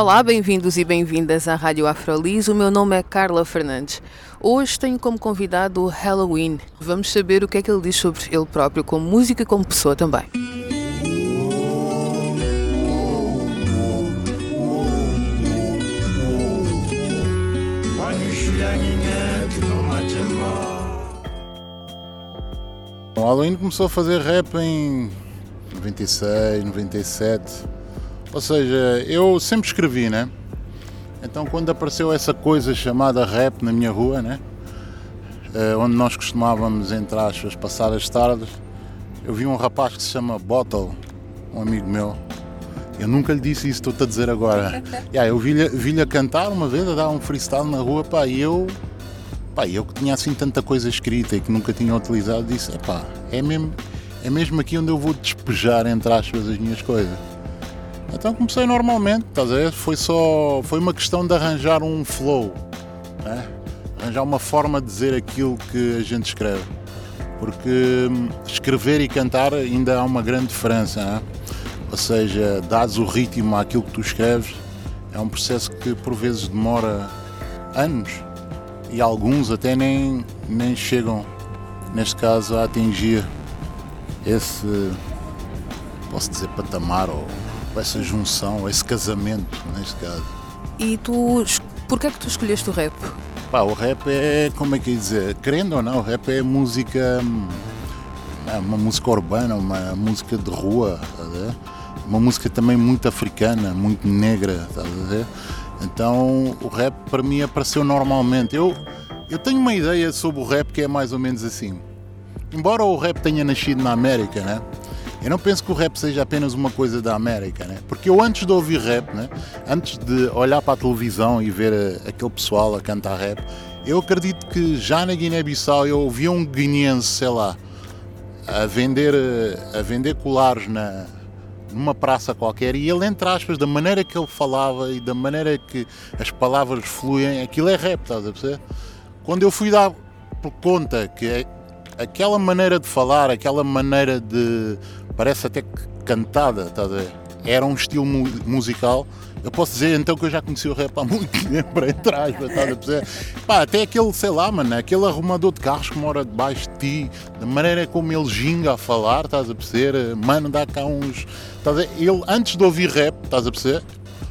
Olá, bem-vindos e bem-vindas à Rádio Afrolis. O meu nome é Carla Fernandes. Hoje tenho como convidado o Halloween. Vamos saber o que é que ele diz sobre ele próprio, como música e como pessoa também. O Halloween começou a fazer rap em 96, 97. Ou seja, eu sempre escrevi, né? Então quando apareceu essa coisa chamada rap na minha rua, né? Eh, onde nós costumávamos, entre aspas, passar as tardes, eu vi um rapaz que se chama Bottle, um amigo meu. Eu nunca lhe disse isso, estou-te a dizer agora. yeah, eu vi-lhe vi cantar uma vez, a dar um freestyle na rua, pá, e eu, pá, eu que tinha assim tanta coisa escrita e que nunca tinha utilizado, disse, pá, é mesmo, é mesmo aqui onde eu vou despejar, entre aspas, as minhas coisas. Então comecei normalmente, estás a ver? Foi só. Foi uma questão de arranjar um flow, né? arranjar uma forma de dizer aquilo que a gente escreve. Porque hum, escrever e cantar ainda há uma grande diferença, né? ou seja, dares o ritmo àquilo que tu escreves, é um processo que por vezes demora anos e alguns até nem, nem chegam, neste caso, a atingir esse, posso dizer, patamar ou essa junção, esse casamento, neste caso. E tu, porquê é que tu escolheste o rap? Pá, o rap é, como é que ia dizer, querendo ou não, o rap é música, é uma música urbana, uma música de rua, tá uma música também muito africana, muito negra, tá Então o rap para mim apareceu normalmente. Eu, eu tenho uma ideia sobre o rap que é mais ou menos assim. Embora o rap tenha nascido na América, né? Eu não penso que o rap seja apenas uma coisa da América, né? Porque eu antes de ouvir rap, né? antes de olhar para a televisão e ver eh, aquele pessoal a cantar rap, eu acredito que já na Guiné-Bissau eu ouvia um guineense, sei lá, a vender, eh, a vender colares na, numa praça qualquer e ele, entre aspas, da maneira que ele falava e da maneira que as palavras fluem, aquilo é rap, estás a perceber? Quando eu fui dar por conta que é aquela maneira de falar, aquela maneira de parece até cantada, tá era um estilo mu musical. Eu posso dizer então que eu já conheci o rap há muito tempo atrás, estás a perceber? Pá, até aquele, sei lá, mano, aquele arrumador de carros que mora debaixo de ti, da maneira como ele ginga a falar, estás a perceber? Mano, dá cá uns. Estás a Ele, antes de ouvir rap, estás a perceber?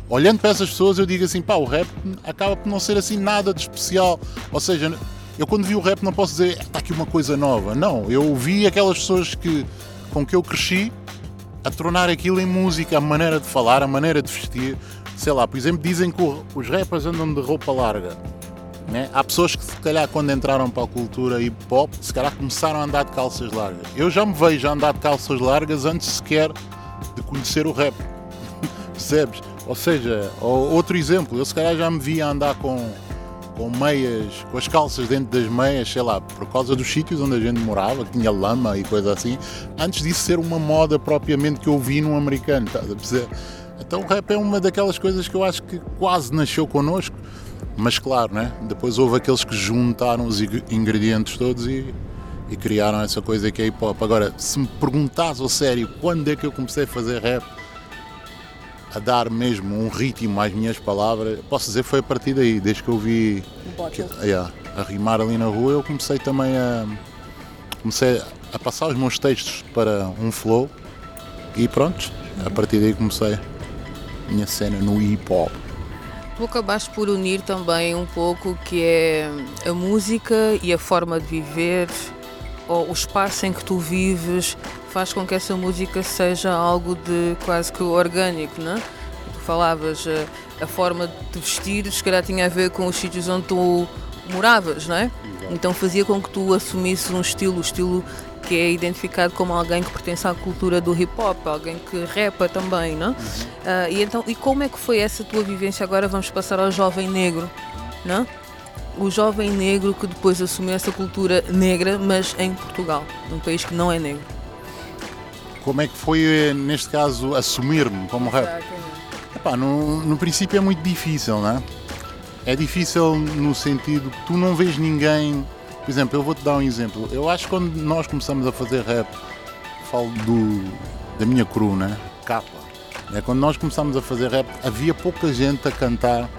Olhando para essas pessoas, eu digo assim, pá, o rap acaba por não ser assim nada de especial. Ou seja, eu quando vi o rap não posso dizer, está aqui uma coisa nova. Não, eu vi aquelas pessoas que com que eu cresci a tornar aquilo em música, a maneira de falar, a maneira de vestir. Sei lá, por exemplo, dizem que os rappers andam de roupa larga. Né? Há pessoas que, se calhar, quando entraram para a cultura hip hop, se calhar começaram a andar de calças largas. Eu já me vejo a andar de calças largas antes sequer de conhecer o rap. Percebes? Ou seja, outro exemplo, eu se calhar já me via andar com com meias, com as calças dentro das meias, sei lá, por causa dos sítios onde a gente morava, que tinha lama e coisa assim, antes disso ser uma moda propriamente que eu vi num americano, estás a perceber? Então o rap é uma daquelas coisas que eu acho que quase nasceu connosco, mas claro, né? depois houve aqueles que juntaram os ingredientes todos e, e criaram essa coisa que é hip hop. Agora, se me perguntasse ao sério quando é que eu comecei a fazer rap, a dar mesmo um ritmo às minhas palavras, posso dizer foi a partir daí, desde que eu vi que, yeah, a rimar ali na rua, eu comecei também a comecei a passar os meus textos para um flow e pronto, a partir daí comecei a minha cena no hip hop. Tu acabaste por unir também um pouco que é a música e a forma de viver, ou o espaço em que tu vives, faz com que essa música seja algo de quase que orgânico, não é? Tu falavas, a, eh, a forma de vestir, se calhar tinha a ver com os sítios onde tu moravas, não é? Então fazia com que tu assumisses um estilo, o estilo que é identificado como alguém que pertence à cultura do hip hop, alguém que repa também, não? Uhum. Uh, e então, e como é que foi essa tua vivência? Agora vamos passar ao jovem negro, não? O jovem negro que depois assumiu essa cultura negra, mas em Portugal, num país que não é negro. Como é que foi, eh, neste caso, assumir-me como rap? Epá, no, no princípio é muito difícil, não é? É difícil no sentido que tu não vês ninguém. Por exemplo, eu vou-te dar um exemplo. Eu acho que quando nós começamos a fazer rap, falo do, da minha crew, né? Capa. Né? Quando nós começamos a fazer rap, havia pouca gente a cantar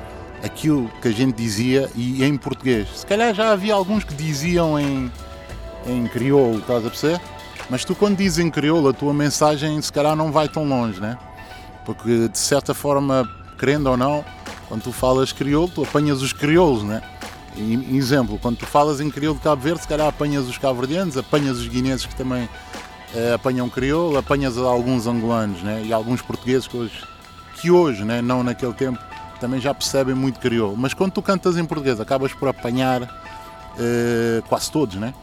aquilo que a gente dizia e em português. Se calhar já havia alguns que diziam em, em crioulo, estás a perceber? Mas tu quando dizes em crioulo, a tua mensagem se calhar não vai tão longe, né? Porque de certa forma, querendo ou não, quando tu falas crioulo, tu apanhas os crioulos, né? E, exemplo, quando tu falas em crioulo de Cabo Verde, se calhar apanhas os cabo-verdianos, apanhas os guineenses que também eh, apanham crioulo, apanhas alguns angolanos né? e alguns portugueses que hoje, que hoje né? não naquele tempo, também já percebem muito crioulo. Mas quando tu cantas em português, acabas por apanhar eh, quase todos, né?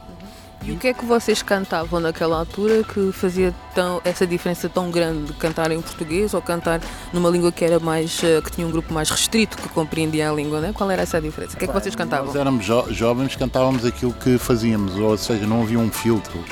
E o que é que vocês cantavam naquela altura que fazia tão, essa diferença tão grande de cantar em português ou cantar numa língua que era mais eh, que tinha um grupo mais restrito que compreendia a língua, né? Qual era essa diferença? O que é que vocês cantavam? Nós éramos jo jovens, cantávamos aquilo que fazíamos, ou seja, não havia um filtro,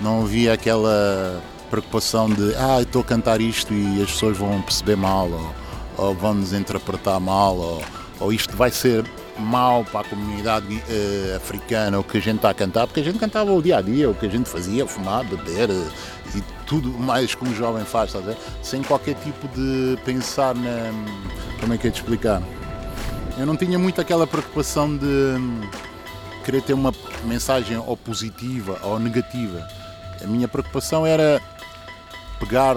não havia aquela preocupação de ah, estou a cantar isto e as pessoas vão perceber mal ou, ou vão nos interpretar mal ou, ou isto vai ser mal para a comunidade uh, africana o que a gente está a cantar, porque a gente cantava o dia a dia, o que a gente fazia, fumar, beber uh, e tudo mais como o jovem faz? Sem qualquer tipo de pensar na. Como é que é de explicar? Eu não tinha muito aquela preocupação de um, querer ter uma mensagem ou positiva ou negativa. A minha preocupação era pegar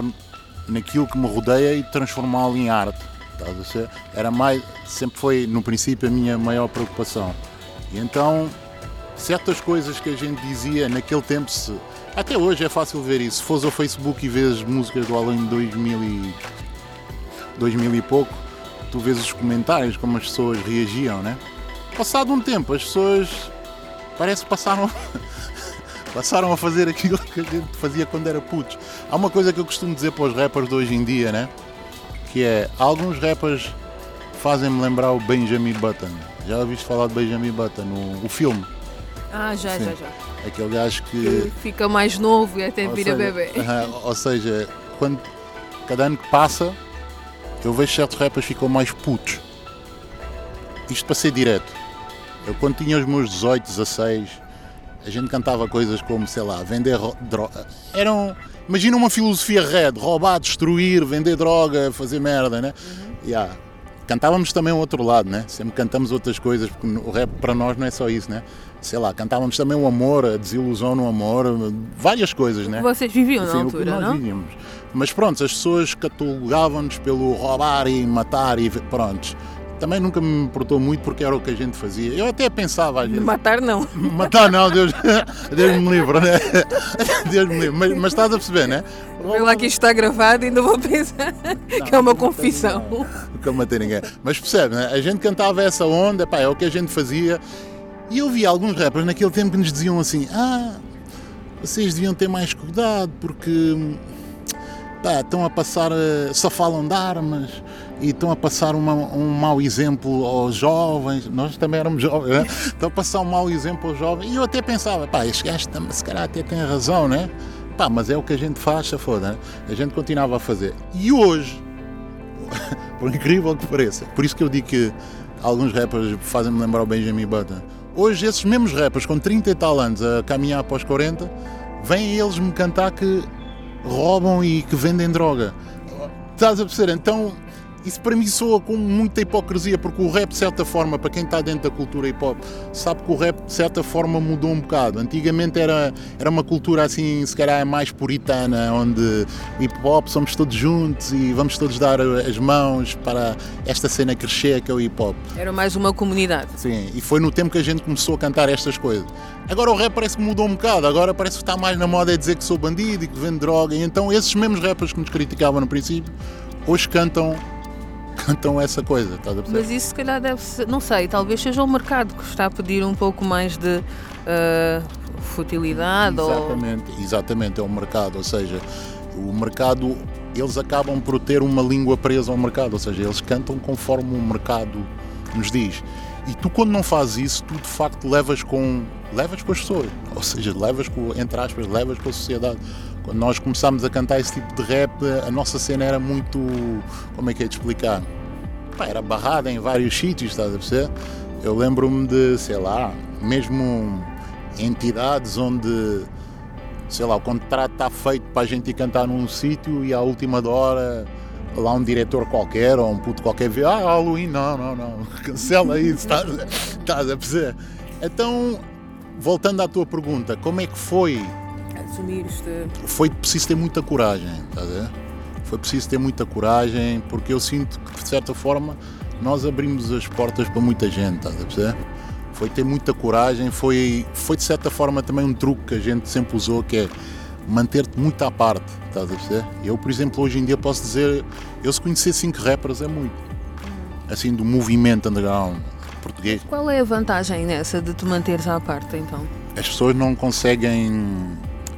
naquilo que me rodeia e transformá-lo em arte? Era mais, sempre foi no princípio a minha maior preocupação. E então, certas coisas que a gente dizia naquele tempo, se, até hoje é fácil ver isso. Se fores ao Facebook e vês músicas do além de 2000 e, 2000 e pouco, tu vês os comentários, como as pessoas reagiam, né? Passado um tempo, as pessoas parece que passaram passaram a fazer aquilo que a gente fazia quando era putos. Há uma coisa que eu costumo dizer para os rappers de hoje em dia, né? que é alguns rappers fazem-me lembrar o Benjamin Button. Já ouviste falar de Benjamin Button, o, o filme? Ah, já, Sim. já, já. Aquele gajo que... que fica mais novo e até vira seja, bebê. Ou seja, quando cada ano que passa, eu vejo certos rappers ficam mais putos. Isto para ser direto. Eu quando tinha os meus 18, 16, a gente cantava coisas como, sei lá, vender droga. Eram Imagina uma filosofia red, roubar, destruir, vender droga, fazer merda, né? Uhum. Yeah. Cantávamos também o outro lado, né? Sempre cantamos outras coisas, porque o rap para nós não é só isso, né? Sei lá, cantávamos também o amor, a desilusão no amor, várias coisas, né? Vocês viviam assim, na altura, nós não? Vivíamos. Mas pronto, as pessoas catalogavam-nos pelo roubar e matar e pronto também nunca me importou muito porque era o que a gente fazia. Eu até pensava às vezes. Matar não. Matar não, Deus, Deus me livre, né? Deus me livre. Mas, mas estás a perceber, né? Vê lá que isto está gravado e ainda vou pensar não, que é uma confissão. Nunca matei ninguém. Mas percebe, né? A gente cantava essa onda, pá, é o que a gente fazia. E eu vi alguns rappers naquele tempo que nos diziam assim: ah, vocês deviam ter mais cuidado porque pá, estão a passar, eh, só falam de armas e estão a passar uma, um mau exemplo aos jovens, nós também éramos jovens, né? estão a passar um mau exemplo aos jovens, e eu até pensava, pá, este gajo se calhar até tem razão, né? Pá, mas é o que a gente faz, se foda, né? A gente continuava a fazer. E hoje, por incrível que pareça, por isso que eu digo que alguns rappers fazem-me lembrar o Benjamin Button, hoje esses mesmos rappers com 30 e tal anos a caminhar após 40, vêm eles me cantar que roubam e que vendem droga. Estás a perceber? Então isso para mim soa com muita hipocrisia, porque o rap, de certa forma, para quem está dentro da cultura hip hop, sabe que o rap, de certa forma, mudou um bocado. Antigamente era, era uma cultura assim, se calhar mais puritana, onde hip hop somos todos juntos e vamos todos dar as mãos para esta cena crescer que é o hip hop. Era mais uma comunidade. Sim, e foi no tempo que a gente começou a cantar estas coisas. Agora o rap parece que mudou um bocado, agora parece que está mais na moda é dizer que sou bandido e que vendo droga, e então esses mesmos rappers que nos criticavam no princípio, hoje cantam cantam essa coisa, estás a perceber? Mas isso se calhar deve ser, não sei, talvez seja o mercado que está a pedir um pouco mais de uh, futilidade exatamente, ou... Exatamente, é o mercado, ou seja, o mercado, eles acabam por ter uma língua presa ao mercado, ou seja, eles cantam conforme o mercado nos diz. E tu quando não fazes isso, tu de facto levas com, levas com as pessoas, ou seja, levas com, entre aspas, levas com a sociedade. Quando nós começámos a cantar esse tipo de rap, a nossa cena era muito, como é que é de explicar? Pá, era barrada em vários sítios, estás a perceber? Eu lembro-me de, sei lá, mesmo entidades onde, sei lá, o contrato está feito para a gente ir cantar num sítio e à última hora lá um diretor qualquer ou um puto qualquer vê, ah, Halloween, não, não, não, cancela isso, estás, estás a perceber? Então, voltando à tua pergunta, como é que foi? Foi preciso ter muita coragem, estás a ver? Foi preciso ter muita coragem, porque eu sinto que, de certa forma, nós abrimos as portas para muita gente, estás a perceber? Foi ter muita coragem, foi, foi de certa forma também um truque que a gente sempre usou, que é manter-te muito à parte, estás a perceber? Eu, por exemplo, hoje em dia posso dizer, eu se conhecer cinco rappers é muito. Assim, do movimento underground português. Qual é a vantagem nessa de te manteres à parte, então? As pessoas não conseguem,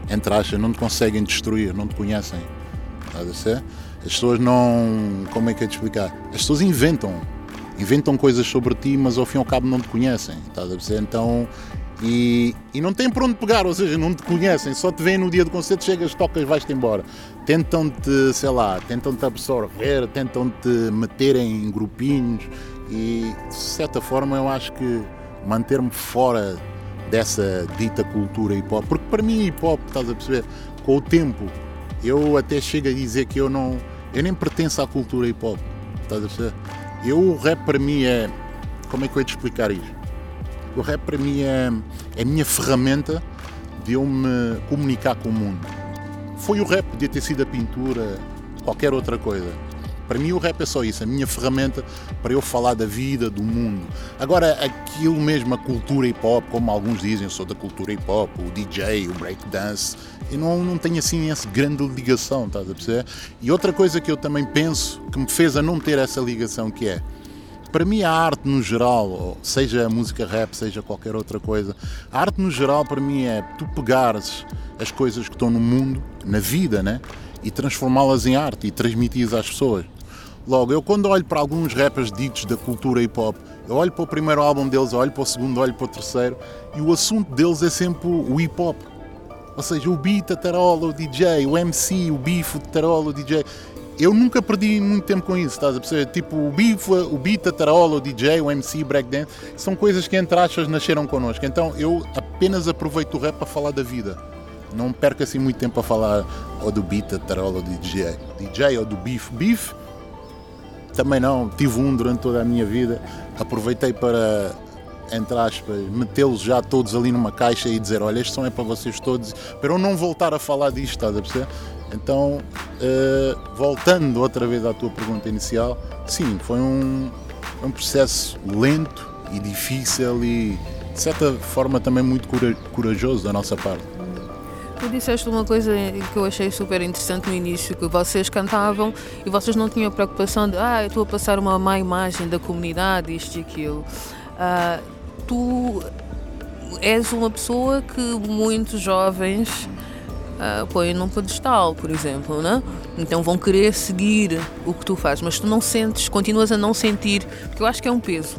entre aspas, não te conseguem destruir, não te conhecem, estás a perceber? As pessoas não, como é que é de explicar? As pessoas inventam, inventam coisas sobre ti, mas ao fim e ao cabo não te conhecem, a? Então e, e não tem por onde pegar, ou seja, não te conhecem, só te veem no dia do concerto, chegas, tocas, vais-te embora. Tentam-te, sei lá, tentam-te absorver, tentam-te meter em grupinhos e de certa forma eu acho que manter-me fora dessa dita cultura hip hop, porque para mim hip hop, estás a perceber, com o tempo eu até chego a dizer que eu não, eu nem pertenço à cultura hip hop, estás a perceber? Eu, o rap para mim é, como é que eu ia te explicar isto? O rap para mim é, é a minha ferramenta de eu me comunicar com o mundo. Foi o rap, podia ter sido a pintura, qualquer outra coisa. Para mim o rap é só isso, a minha ferramenta para eu falar da vida, do mundo. Agora, aquilo mesmo, a cultura hip hop, como alguns dizem, eu sou da cultura hip hop, o DJ, o breakdance, eu não, não tenho assim essa grande ligação, estás a perceber? E outra coisa que eu também penso que me fez a não ter essa ligação que é, para mim a arte no geral, seja a música rap, seja qualquer outra coisa, a arte no geral para mim é tu pegares as coisas que estão no mundo, na vida, né? E transformá-las em arte e transmiti-las às pessoas. Logo, eu quando olho para alguns rappers ditos da cultura hip hop, eu olho para o primeiro álbum deles, olho para o segundo, olho para o terceiro, e o assunto deles é sempre o hip hop. Ou seja, o beat, a tarola, o DJ, o MC, o beef, o tarola, o DJ eu nunca perdi muito tempo com isso, estás a perceber? Tipo, o beat, o beat, a tarola, o DJ, o MC, breakdance, são coisas que entre aspas nasceram connosco. Então eu apenas aproveito o rap para falar da vida. Não perco assim muito tempo a falar ou do beat, a tarola, ou do DJ. DJ ou do beef. Beef também não, tive um durante toda a minha vida. Aproveitei para entre aspas, metê-los já todos ali numa caixa e dizer: Olha, este som é para vocês todos, para eu não voltar a falar disto, estás a perceber? Então, uh, voltando outra vez à tua pergunta inicial, sim, foi um, um processo lento e difícil e, de certa forma, também muito corajoso da nossa parte. Tu disseste uma coisa que eu achei super interessante no início, que vocês cantavam e vocês não tinham preocupação de ah, eu estou a passar uma má imagem da comunidade, isto e aquilo. Uh, tu és uma pessoa que muitos jovens uh, põem num pedestal, por exemplo, né? Então vão querer seguir o que tu fazes, mas tu não sentes, continuas a não sentir, porque eu acho que é um peso.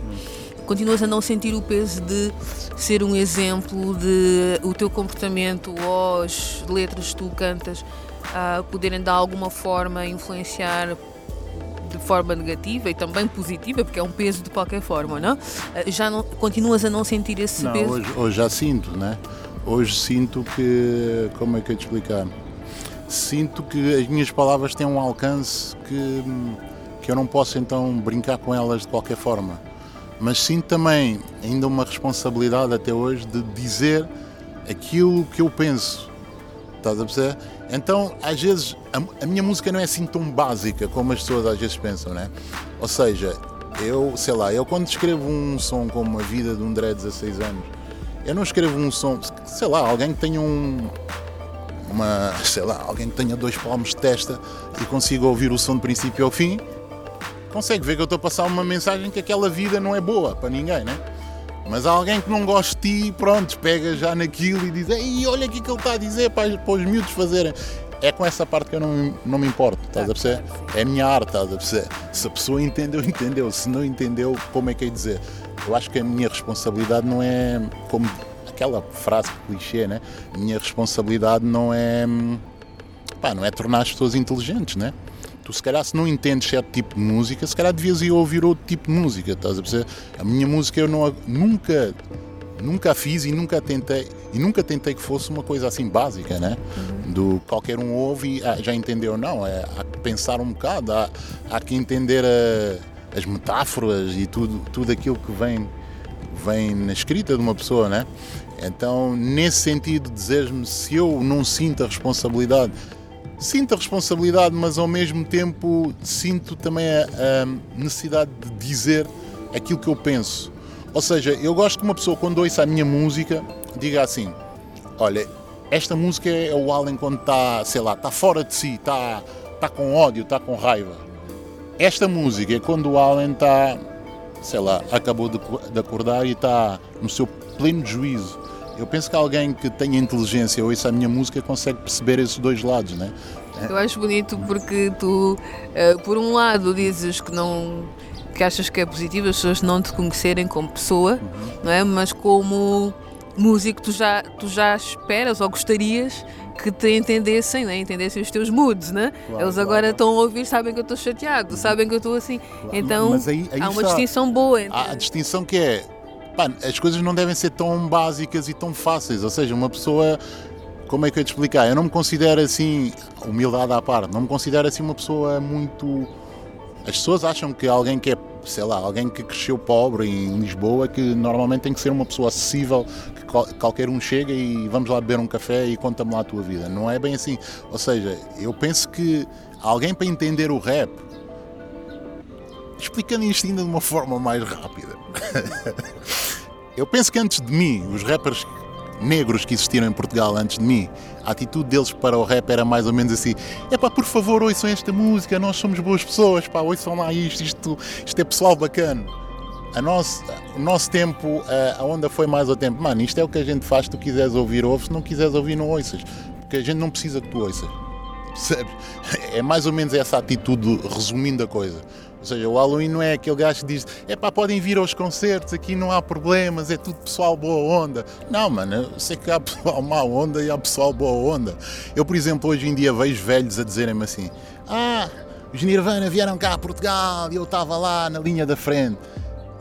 Continuas a não sentir o peso de ser um exemplo de o teu comportamento ou as letras que tu cantas uh, poderem de alguma forma influenciar de forma negativa e também positiva, porque é um peso de qualquer forma, não? Ah, já não continuas a não sentir esse não, peso? Hoje, hoje já sinto, né? Hoje sinto que. Como é que eu te explicar? Sinto que as minhas palavras têm um alcance que, que eu não posso então brincar com elas de qualquer forma. Mas sinto também ainda uma responsabilidade até hoje de dizer aquilo que eu penso. Estás a perceber? Então, às vezes, a, a, minha música não é assim tão básica como as pessoas às vezes pensam, né? Ou seja, eu, sei lá, eu quando escrevo um som como A Vida de um Dré 16 anos, eu não escrevo um som, sei lá, alguém que tenha um. Uma, sei lá, alguém que tenha dois palmos de testa e consiga ouvir o som de princípio ao fim consegue ver que eu estou a passar uma mensagem que aquela vida não é boa para ninguém, né? Mas há alguém que não gosta de ti, pronto, pega já naquilo e diz: Ei, olha aqui que ele está a dizer para, para os miúdos fazerem. É com essa parte que eu não, não me importo, estás a perceber? É a minha arte, estás a perceber? Se a pessoa entendeu, entendeu. Se não entendeu, como é que é dizer? Eu acho que a minha responsabilidade não é como aquela frase clichê, né? A minha responsabilidade não é. Pá, não é tornar as pessoas inteligentes, né? Tu, se calhar, se não entendes certo tipo de música, se calhar devias ir ouvir outro tipo de música, estás a perceber? A minha música eu não, nunca, nunca a fiz e nunca tentei, e nunca tentei que fosse uma coisa assim básica, né? Do qualquer um ouve e ah, já entendeu, não, é, há que pensar um bocado, há, há que entender a, as metáforas e tudo, tudo aquilo que vem, vem na escrita de uma pessoa, né? Então, nesse sentido, dizeres-me se eu não sinto a responsabilidade sinto a responsabilidade, mas ao mesmo tempo sinto também a, a, necessidade de dizer aquilo que eu penso. Ou seja, eu gosto que uma pessoa, quando ouça a minha música, diga assim: Olha, esta música é o Allen quando está, sei lá, está fora de si, está, está com ódio, está com raiva. Esta música é quando o Allen está, sei lá, acabou de, de acordar e está no seu pleno juízo eu penso que alguém que tenha inteligência ou isso a minha música consegue perceber esses dois lados, né? Eu acho bonito porque tu, uh, por um lado, dizes que não que achas que é positivo as pessoas não te conhecerem como pessoa, uhum. não é? Mas como músico tu já tu já esperas ou gostarias que te entendessem, né? entendessem os teus moods, né? Claro, Eles agora claro. estão a ouvir, sabem que eu estou chateado, sabem que eu estou assim. Claro. Então aí, aí há uma está, distinção boa. Entre... Há a distinção que é pá, as coisas não devem ser tão básicas e tão fáceis. Ou seja, uma pessoa. Como é que eu te explicar? Eu não me considero assim, humildade à parte, não me considero assim uma pessoa muito. As pessoas acham que alguém que é, sei lá, alguém que cresceu pobre em Lisboa, que normalmente tem que ser uma pessoa acessível, que qualquer um chega e vamos lá beber um café e conta-me lá a tua vida. Não é bem assim. Ou seja, eu penso que alguém para entender o rap, explicando isto ainda de uma forma mais rápida. Eu penso que antes de mim, os rappers negros que existiram em Portugal antes de mim, a atitude deles para o rap era mais ou menos assim: é pá, por favor, ouçam esta música, nós somos boas pessoas, pá, ouçam lá isto, isto, isto é pessoal bacana. A nosso, o nosso tempo, a, onda foi mais ao tempo, mano, isto é o que a gente faz, se tu quiseres ouvir, ouve, se não quiseres ouvir, não ouças, porque a gente não precisa que tu ouças. Percebes? É mais ou menos essa atitude, resumindo a coisa. Ou seja, o Halloween não é aquele gajo que diz é pá, podem vir aos concertos, aqui não há problemas, é tudo pessoal boa onda. Não, mano, eu sei que há pessoal má onda e há pessoal boa onda. Eu, por exemplo, hoje em dia vejo velhos a dizerem-me assim: ah, os Nirvana vieram cá a Portugal e eu estava lá na linha da frente.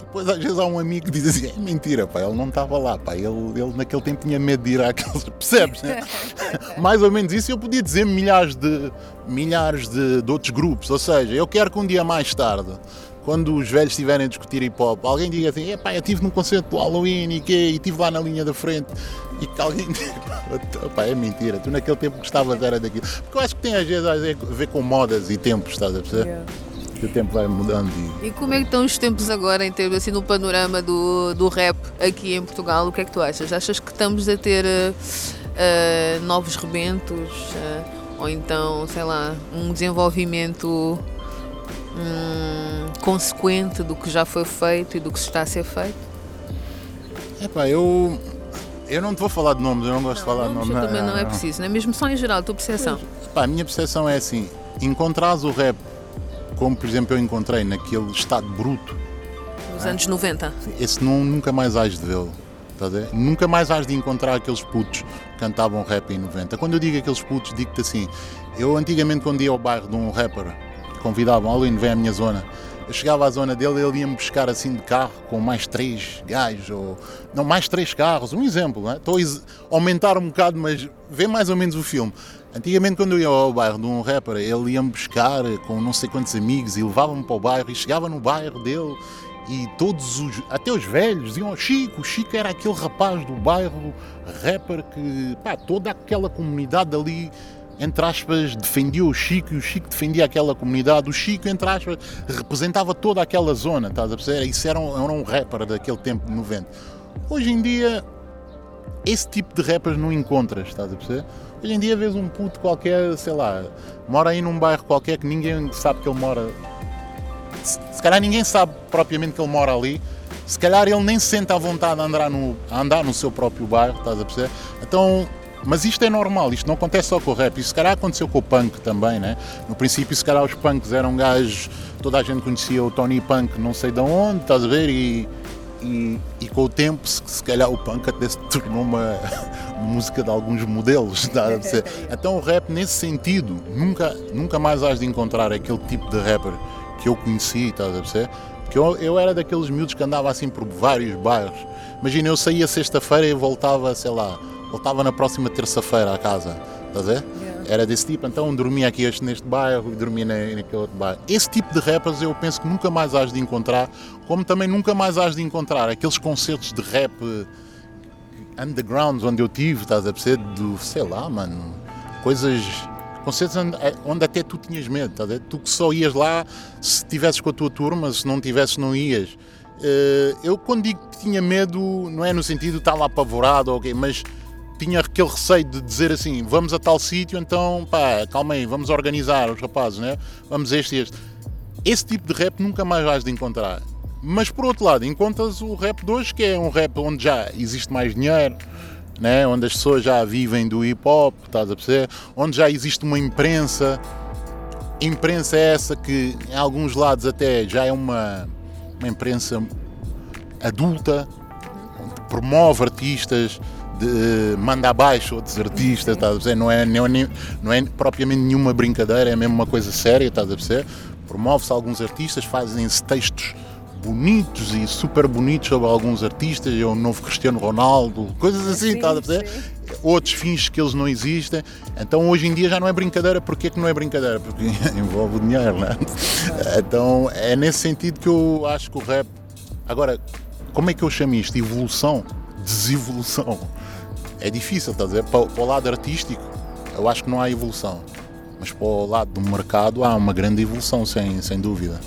Depois às vezes há um amigo que diz assim, é mentira, pá, ele não estava lá, pá, ele, ele naquele tempo tinha medo de ir àqueles, percebes, né? Mais ou menos isso eu podia dizer milhares de, milhares de, de outros grupos, ou seja, eu quero que um dia mais tarde quando os velhos estiverem a discutir hip hop, alguém diga assim: pá, eu estive num concerto do Halloween e quê, e estive lá na linha da frente, e que alguém diga: pá, é mentira, tu naquele tempo gostavas era daquilo. Porque eu acho que tem às vezes a ver com modas e tempos, estás a perceber? Yeah que o tempo vai mudando. E... e como é que estão os tempos agora, em termos assim, no panorama do, do rap aqui em Portugal? O que é que tu achas? Achas que estamos a ter uh, novos rebentos? Uh, ou então, sei lá, um desenvolvimento um, consequente do que já foi feito e do que está a ser feito? Epá, eu eu não te vou falar de nomes, eu não gosto não, de falar de nomes. Também não, não, é preciso, não é mesmo só em geral, a tua percepção. Epá, a minha percepção é assim: encontrares o rap como por exemplo eu encontrei naquele estado bruto. Nos é? anos 90. Esse não, nunca mais hás de vê-lo. Tá nunca mais hás de encontrar aqueles putos que cantavam rap em 90. Quando eu digo aqueles putos, digo-te assim: eu antigamente, quando ia ao bairro de um rapper, convidavam, Aline, vem à minha zona. Eu chegava à zona dele, ele ia-me buscar assim de carro com mais três gajos, ou não, mais três carros, um exemplo, né? estou a aumentar um bocado, mas vê mais ou menos o filme. Antigamente, quando eu ia ao bairro de um rapper, ele ia-me buscar com não sei quantos amigos e levava-me para o bairro e chegava no bairro dele e todos os, até os velhos, diziam: Chico, o Chico era aquele rapaz do bairro rapper que, pá, toda aquela comunidade ali, entre aspas, defendia o Chico e o Chico defendia aquela comunidade. O Chico, entre aspas, representava toda aquela zona, estás a perceber? Isso era um, era um rapper daquele tempo de 90. Hoje em dia, esse tipo de rappers não encontras, estás a perceber? Hoje em dia vês um puto qualquer, sei lá, mora aí num bairro qualquer que ninguém sabe que ele mora se, se calhar ninguém sabe propriamente que ele mora ali, se calhar ele nem se sente à vontade a andar no, a andar no seu próprio bairro, estás a perceber? Então, mas isto é normal, isto não acontece só com o rap, isso se calhar aconteceu com o punk também, né? No princípio, se calhar os punks eram gajos, toda a gente conhecia o Tony Punk, não sei de onde, estás a ver? E, e, e, com o tempo, se, se, calhar o punk até se tornou uma, música de alguns modelos. Está a dizer? Então o rap, nesse sentido, nunca, nunca mais has de encontrar aquele tipo de rapper que eu conheci, estás a perceber? Porque eu, eu era daqueles miúdos que andava assim por vários bairros. Imagina, eu saía sexta-feira e voltava, sei lá, voltava na próxima terça-feira à casa, estás a ver? Era desse tipo, então dormia aqui neste bairro e dormia naquele outro bairro. Esse tipo de rappers eu penso que nunca mais has de encontrar, como também nunca mais has de encontrar aqueles concertos de rap underground onde eu tive, estás a perceber? Do, sei lá, mano, coisas concertos onde, onde, até tu tinhas medo, tá tu que só ias lá se estivesses com a tua turma, se não tivesses, não ias. Eu, quando digo que tinha medo, não é no sentido de estar lá apavorado, okay, mas tinha aquele receio de dizer assim: vamos a tal sítio, então pá, calma aí, vamos organizar os rapazes, né? vamos este e este. Esse tipo de rap nunca mais vais de encontrar. Mas por outro lado, encontras o rap de hoje, que é um rap onde já existe mais dinheiro, né? onde as pessoas já vivem do hip hop, estás a perceber? Onde já existe uma imprensa. Imprensa é essa que, em alguns lados, até já é uma, uma imprensa adulta, promove artistas, de, manda abaixo outros artistas, estás a dizer? Não é, não, é, não é propriamente nenhuma brincadeira, é mesmo uma coisa séria, estás a perceber? Promove-se alguns artistas, fazem-se textos bonitos e super bonitos sobre alguns artistas, é o novo Cristiano Ronaldo, coisas assim, sim, estás a? Sim. Outros fins que eles não existem. Então hoje em dia já não é brincadeira. Porquê que não é brincadeira? Porque envolve o dinheiro, não é? Então é nesse sentido que eu acho que o rap. Agora, como é que eu chamo isto? Evolução? Desevolução? É difícil, estás a dizer? Para, para o lado artístico, eu acho que não há evolução. Mas para o lado do mercado há uma grande evolução, sem, sem dúvida.